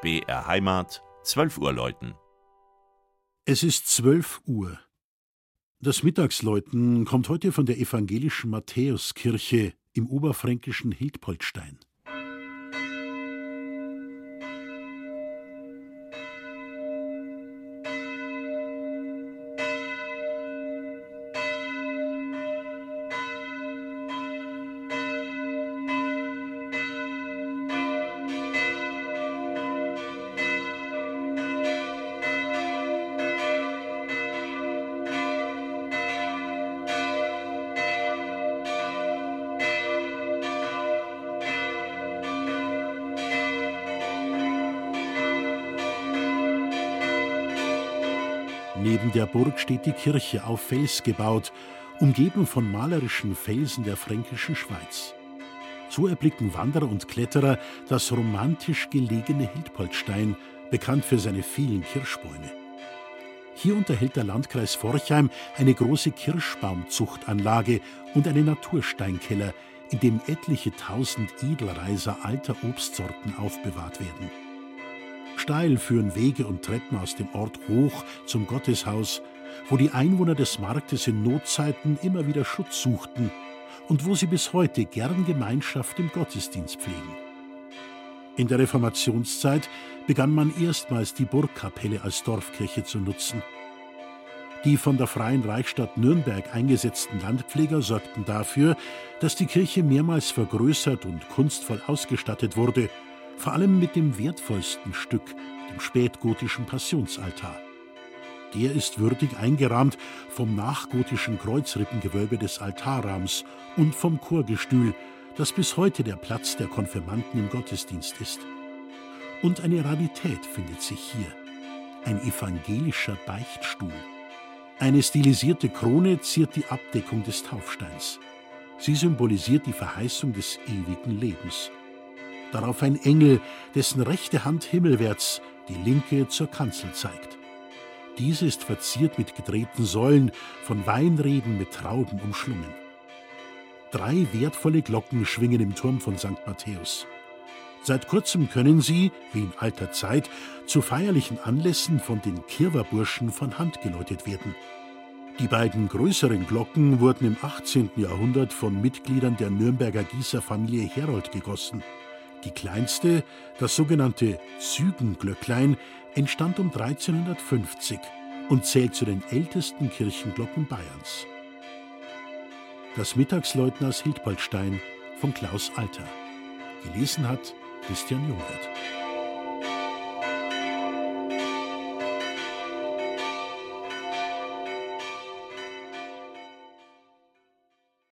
BR Heimat, 12 Uhr läuten. Es ist 12 Uhr. Das Mittagsläuten kommt heute von der evangelischen Matthäuskirche im oberfränkischen Hildpoldstein. Neben der Burg steht die Kirche auf Fels gebaut, umgeben von malerischen Felsen der fränkischen Schweiz. So erblicken Wanderer und Kletterer das romantisch gelegene Hildpoldstein, bekannt für seine vielen Kirschbäume. Hier unterhält der Landkreis Forchheim eine große Kirschbaumzuchtanlage und einen Natursteinkeller, in dem etliche tausend Edelreiser alter Obstsorten aufbewahrt werden. Steil führen Wege und Treppen aus dem Ort hoch zum Gotteshaus, wo die Einwohner des Marktes in Notzeiten immer wieder Schutz suchten und wo sie bis heute gern Gemeinschaft im Gottesdienst pflegen. In der Reformationszeit begann man erstmals die Burgkapelle als Dorfkirche zu nutzen. Die von der Freien Reichsstadt Nürnberg eingesetzten Landpfleger sorgten dafür, dass die Kirche mehrmals vergrößert und kunstvoll ausgestattet wurde – vor allem mit dem wertvollsten Stück, dem spätgotischen Passionsaltar. Der ist würdig eingerahmt vom nachgotischen Kreuzrippengewölbe des Altarrahms und vom Chorgestühl, das bis heute der Platz der Konfirmanden im Gottesdienst ist. Und eine Rarität findet sich hier. Ein evangelischer Beichtstuhl. Eine stilisierte Krone ziert die Abdeckung des Taufsteins. Sie symbolisiert die Verheißung des ewigen Lebens darauf ein Engel, dessen rechte Hand himmelwärts, die linke zur Kanzel zeigt. Diese ist verziert mit gedrehten Säulen, von Weinreben mit Trauben umschlungen. Drei wertvolle Glocken schwingen im Turm von St. Matthäus. Seit kurzem können sie, wie in alter Zeit, zu feierlichen Anlässen von den Kirwerburschen von Hand geläutet werden. Die beiden größeren Glocken wurden im 18. Jahrhundert von Mitgliedern der Nürnberger Gießerfamilie Herold gegossen. Die kleinste, das sogenannte Zügenglöcklein, entstand um 1350 und zählt zu den ältesten Kirchenglocken Bayerns. Das Mittagsläuten aus Hildbaldstein von Klaus Alter. Gelesen hat Christian Jungwirth.